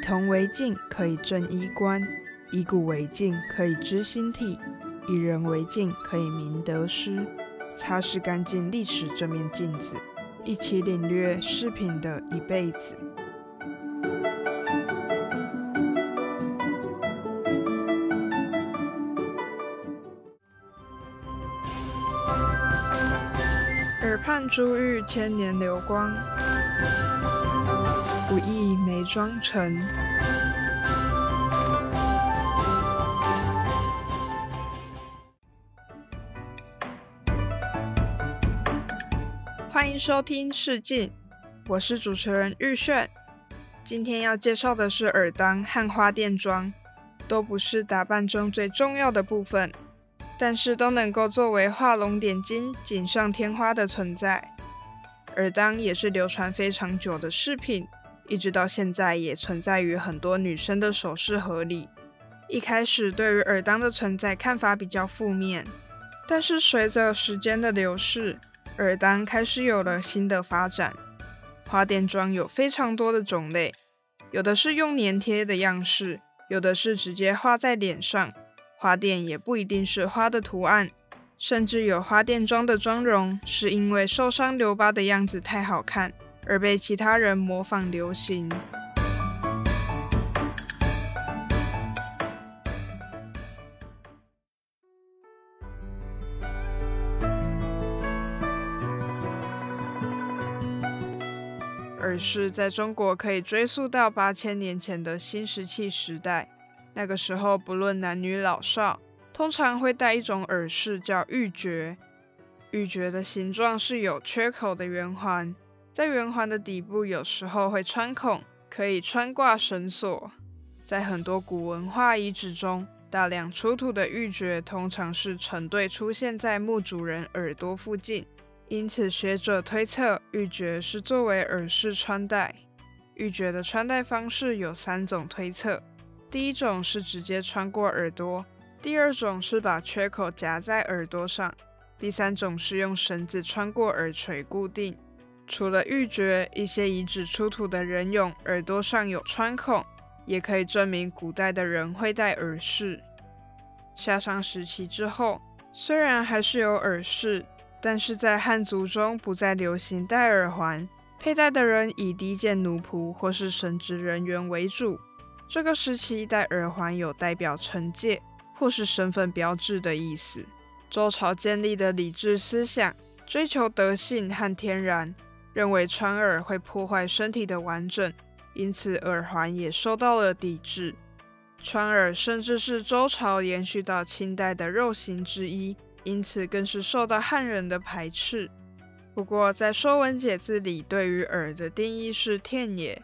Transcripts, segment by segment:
铜为镜，可以正衣冠；以古为镜，可以知兴替；以人为镜，可以明得失。擦拭干净历史这面镜子，一起领略饰品的一辈子。耳畔珠玉，千年流光。不意眉妆成。欢迎收听试镜，我是主持人玉炫。今天要介绍的是耳当和花钿妆，都不是打扮中最重要的部分。但是都能够作为画龙点睛、锦上添花的存在。耳当也是流传非常久的饰品，一直到现在也存在于很多女生的首饰盒里。一开始对于耳当的存在看法比较负面，但是随着时间的流逝，耳当开始有了新的发展。花钿妆有非常多的种类，有的是用粘贴的样式，有的是直接画在脸上。花钿也不一定是花的图案，甚至有花钿妆的妆容是因为受伤留疤的样子太好看，而被其他人模仿流行。耳饰在中国可以追溯到八千年前的新石器时代。那个时候，不论男女老少，通常会戴一种耳饰，叫玉珏。玉珏的形状是有缺口的圆环，在圆环的底部有时候会穿孔，可以穿挂绳索。在很多古文化遗址中，大量出土的玉珏通常是成对出现在墓主人耳朵附近，因此学者推测玉珏是作为耳饰穿戴。玉珏的穿戴方式有三种推测。第一种是直接穿过耳朵，第二种是把缺口夹在耳朵上，第三种是用绳子穿过耳垂固定。除了玉珏，一些遗址出土的人俑耳朵上有穿孔，也可以证明古代的人会戴耳饰。夏商时期之后，虽然还是有耳饰，但是在汉族中不再流行戴耳环，佩戴的人以低贱奴仆或是神职人员为主。这个时期戴耳环有代表惩戒或是身份标志的意思。周朝建立的礼制思想，追求德性和天然，认为穿耳会破坏身体的完整，因此耳环也受到了抵制。穿耳甚至是周朝延续到清代的肉刑之一，因此更是受到汉人的排斥。不过，在《说文解字》里，对于耳的定义是“天也”。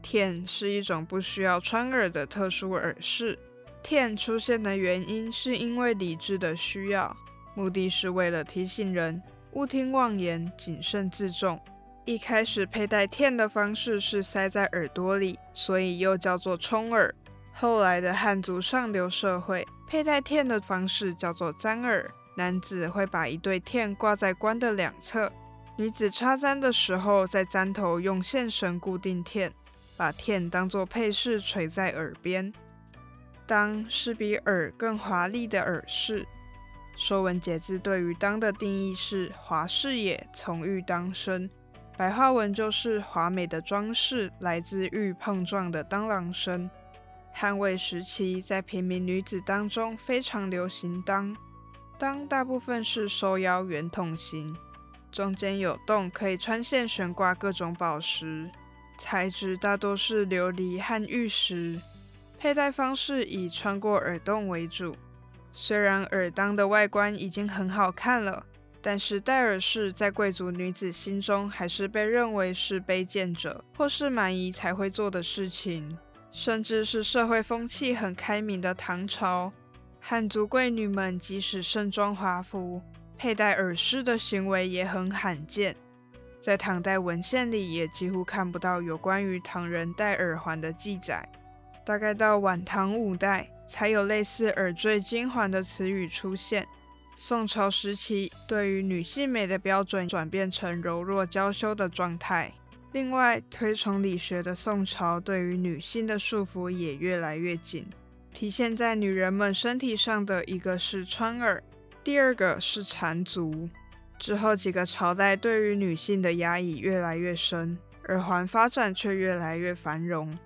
片是一种不需要穿耳的特殊耳饰。片出现的原因是因为理智的需要，目的是为了提醒人勿听妄言，谨慎自重。一开始佩戴片的方式是塞在耳朵里，所以又叫做冲耳。后来的汉族上流社会佩戴片的方式叫做簪耳，男子会把一对片挂在冠的两侧，女子插簪的时候在簪头用线绳固定片。把片当作配饰垂在耳边，当是比耳更华丽的耳饰。《说文解字》对于“当”的定义是“华饰也，从玉当生”，白话文就是华美的装饰来自玉碰撞的当啷声。汉魏时期，在平民女子当中非常流行当，当大部分是收腰圆筒形，中间有洞，可以穿线悬挂各种宝石。材质大多是琉璃和玉石，佩戴方式以穿过耳洞为主。虽然耳当的外观已经很好看了，但是戴耳饰在贵族女子心中还是被认为是卑贱者或是蛮夷才会做的事情。甚至是社会风气很开明的唐朝，汉族贵女们即使盛装华服，佩戴耳饰的行为也很罕见。在唐代文献里，也几乎看不到有关于唐人戴耳环的记载。大概到晚唐五代，才有类似耳坠金环的词语出现。宋朝时期，对于女性美的标准转变成柔弱娇羞的状态。另外，推崇理学的宋朝对于女性的束缚也越来越紧，体现在女人们身体上的一个是穿耳，第二个是缠足。之后几个朝代对于女性的压抑越来越深，耳环发展却越来越繁荣。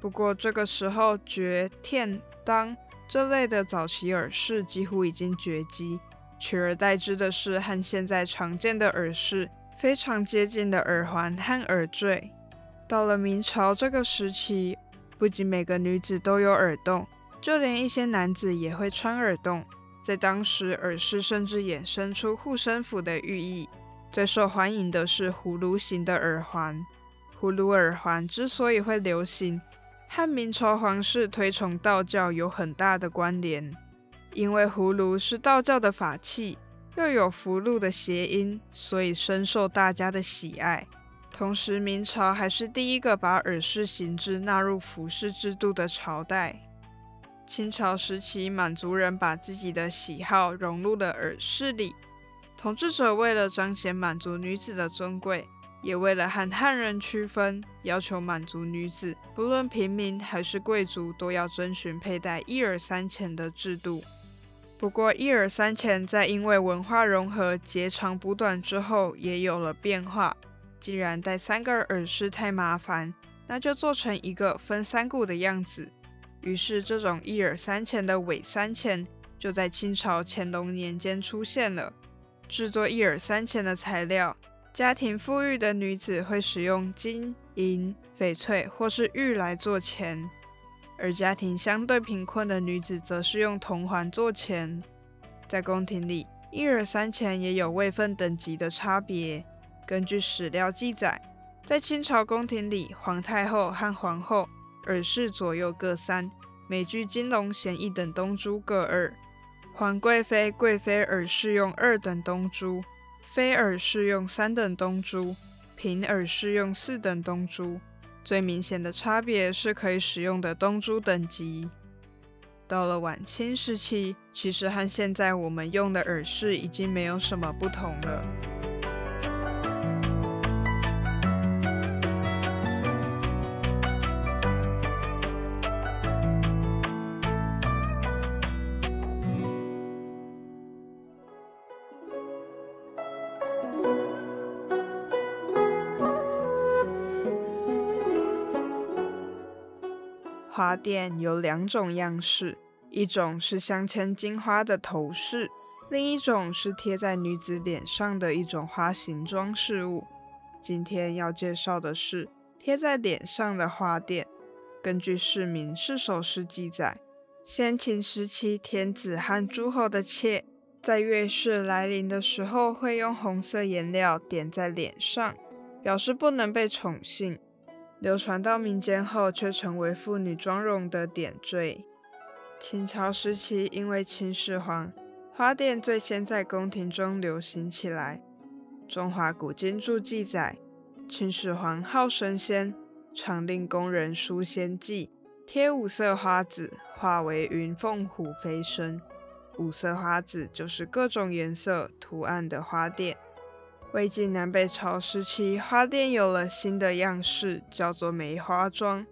不过这个时候，绝、天、当这类的早期耳饰几乎已经绝迹，取而代之的是和现在常见的耳饰非常接近的耳环和耳坠。到了明朝这个时期，不仅每个女子都有耳洞，就连一些男子也会穿耳洞。在当时，耳饰甚至衍生出护身符的寓意。最受欢迎的是葫芦形的耳环。葫芦耳环之所以会流行，和明朝皇室推崇道教有很大的关联。因为葫芦是道教的法器，又有福禄的谐音，所以深受大家的喜爱。同时，明朝还是第一个把耳饰形制纳入服饰制度的朝代。清朝时期，满族人把自己的喜好融入了耳饰里。统治者为了彰显满族女子的尊贵，也为了和汉人区分，要求满族女子不论平民还是贵族，都要遵循佩戴一耳三钱的制度。不过，一耳三钱在因为文化融合、截长补短之后，也有了变化。既然戴三个耳饰太麻烦，那就做成一个分三股的样子。于是，这种一耳三钱的尾三钱就在清朝乾隆年间出现了。制作一耳三钱的材料，家庭富裕的女子会使用金银、翡翠或是玉来做钱，而家庭相对贫困的女子则是用铜环做钱。在宫廷里，一耳三钱也有位分等级的差别。根据史料记载，在清朝宫廷里，皇太后和皇后。耳饰左右各三，每具金龙衔一等东珠各二。皇贵妃、贵妃耳饰用二等东珠，妃耳饰用三等东珠，嫔耳饰用四等东珠。最明显的差别是可以使用的东珠等级。到了晚清时期，其实和现在我们用的耳饰已经没有什么不同了。花钿有两种样式，一种是镶嵌金花的头饰，另一种是贴在女子脸上的一种花形装饰物。今天要介绍的是贴在脸上的花钿。根据《市民是首诗》记载，先秦时期天子和诸侯的妾在月事来临的时候，会用红色颜料点在脸上，表示不能被宠幸。流传到民间后，却成为妇女妆容的点缀。清朝时期，因为秦始皇，花钿最先在宫廷中流行起来。中华古今注记载，秦始皇好神仙，常令宫人书仙迹，贴五色花子，化为云凤虎飞升。五色花子就是各种颜色图案的花钿。魏晋南北朝时期，花钿有了新的样式，叫做梅花妆。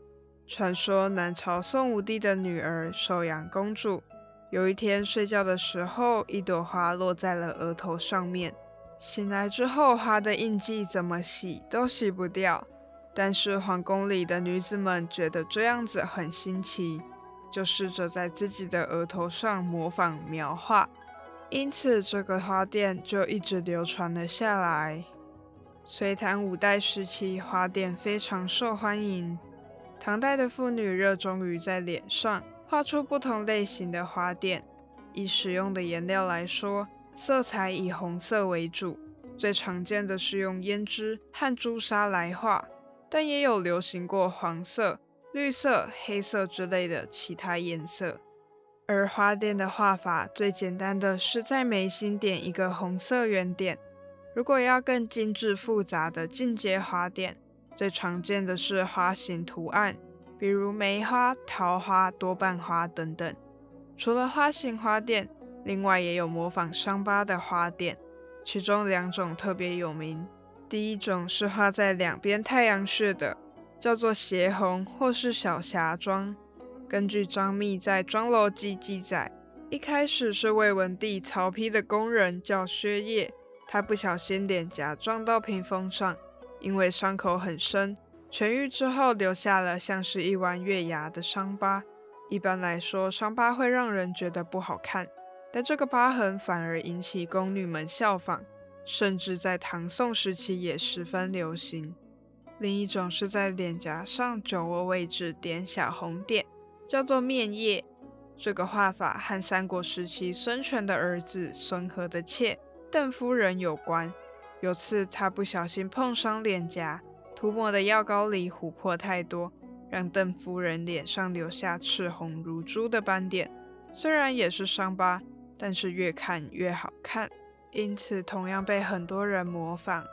传说南朝宋武帝的女儿寿阳公主，有一天睡觉的时候，一朵花落在了额头上面。醒来之后，花的印记怎么洗都洗不掉。但是皇宫里的女子们觉得这样子很新奇，就试着在自己的额头上模仿描画。因此，这个花钿就一直流传了下来。隋唐五代时期，花钿非常受欢迎。唐代的妇女热衷于在脸上画出不同类型的花钿。以使用的颜料来说，色彩以红色为主，最常见的是用胭脂和朱砂来画，但也有流行过黄色、绿色、黑色之类的其他颜色。而花钿的画法最简单的是在眉心点一个红色圆点。如果要更精致复杂的进阶花钿，最常见的是花形图案，比如梅花、桃花、多瓣花等等。除了花形花钿，另外也有模仿伤疤的花钿，其中两种特别有名。第一种是画在两边太阳穴的，叫做斜红或是小霞妆。根据张密在《妆楼记》记载，一开始是魏文帝曹丕的工人叫薛业，他不小心脸颊撞到屏风上，因为伤口很深，痊愈之后留下了像是一弯月牙的伤疤。一般来说，伤疤会让人觉得不好看，但这个疤痕反而引起宫女们效仿，甚至在唐宋时期也十分流行。另一种是在脸颊上酒窝位置点小红点。叫做面叶，这个画法和三国时期孙权的儿子孙和的妾邓夫人有关。有次他不小心碰伤脸颊，涂抹的药膏里琥珀太多，让邓夫人脸上留下赤红如珠的斑点。虽然也是伤疤，但是越看越好看，因此同样被很多人模仿。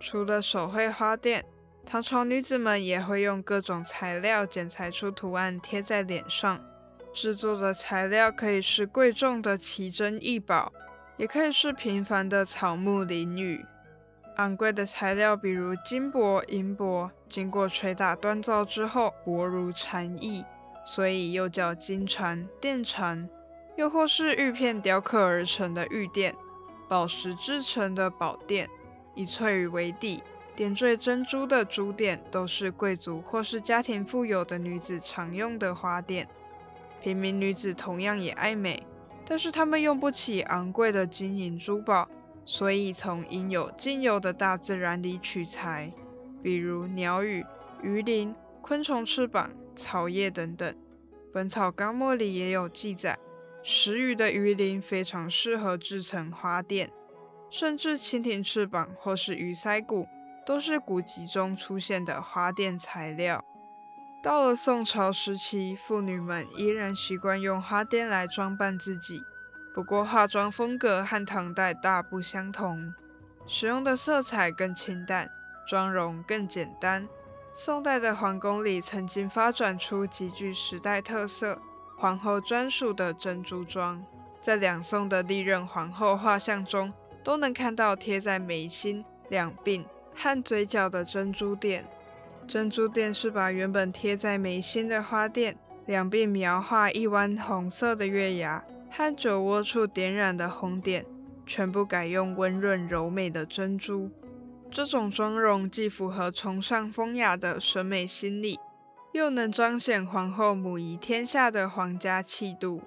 除了手绘花店。唐朝女子们也会用各种材料剪裁出图案贴在脸上，制作的材料可以是贵重的奇珍异宝，也可以是平凡的草木林雨。昂贵的材料，比如金箔、银箔，经过捶打锻造之后薄如蝉翼，所以又叫金蝉、电蝉；又或是玉片雕刻而成的玉垫，宝石制成的宝垫，以翠羽为底。点缀珍珠的珠垫都是贵族或是家庭富有的女子常用的花垫。平民女子同样也爱美，但是她们用不起昂贵的金银珠宝，所以从应有尽有的大自然里取材，比如鸟羽、鱼鳞、昆虫翅膀、草叶等等。《本草纲目》里也有记载，石鱼的鱼鳞非常适合制成花垫，甚至蜻蜓翅膀或是鱼鳃骨。都是古籍中出现的花钿材料。到了宋朝时期，妇女们依然习惯用花钿来装扮自己，不过化妆风格和唐代大不相同，使用的色彩更清淡，妆容更简单。宋代的皇宫里曾经发展出极具时代特色、皇后专属的珍珠妆，在两宋的历任皇后画像中，都能看到贴在眉心、两鬓。和嘴角的珍珠垫，珍珠垫是把原本贴在眉心的花垫两鬓描画一弯红色的月牙，和酒窝处点染的红点，全部改用温润柔美的珍珠。这种妆容既符合崇尚风雅的审美心理，又能彰显皇后母仪天下的皇家气度。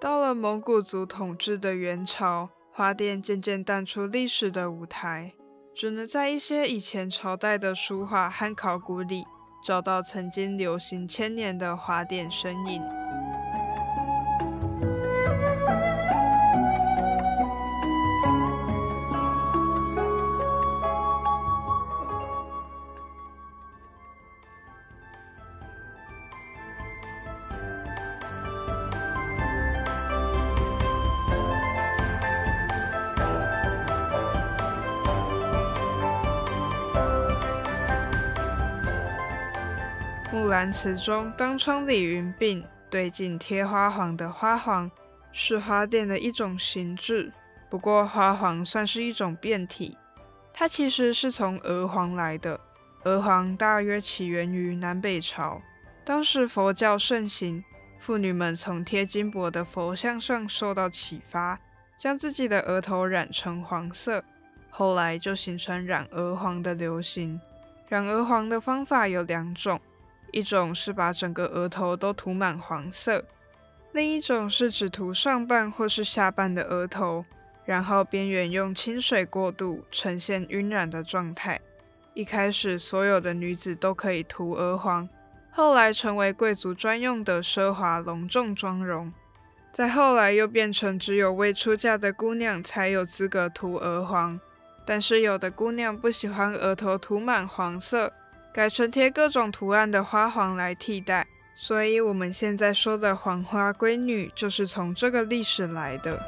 到了蒙古族统治的元朝，花钿渐渐淡出历史的舞台。只能在一些以前朝代的书画和考古里找到曾经流行千年的华典身影。木兰辞中“当窗理云鬓，对镜贴花黄”的花黄是花钿的一种形制，不过花黄算是一种变体，它其实是从鹅黄来的。鹅黄大约起源于南北朝，当时佛教盛行，妇女们从贴金箔的佛像上受到启发，将自己的额头染成黄色，后来就形成染鹅黄的流行。染鹅黄的方法有两种。一种是把整个额头都涂满黄色，另一种是只涂上半或是下半的额头，然后边缘用清水过渡，呈现晕染的状态。一开始，所有的女子都可以涂鹅黄，后来成为贵族专用的奢华隆重妆容。再后来，又变成只有未出嫁的姑娘才有资格涂鹅黄。但是，有的姑娘不喜欢额头涂满黄色。改成贴各种图案的花黄来替代，所以我们现在说的黄花闺女就是从这个历史来的。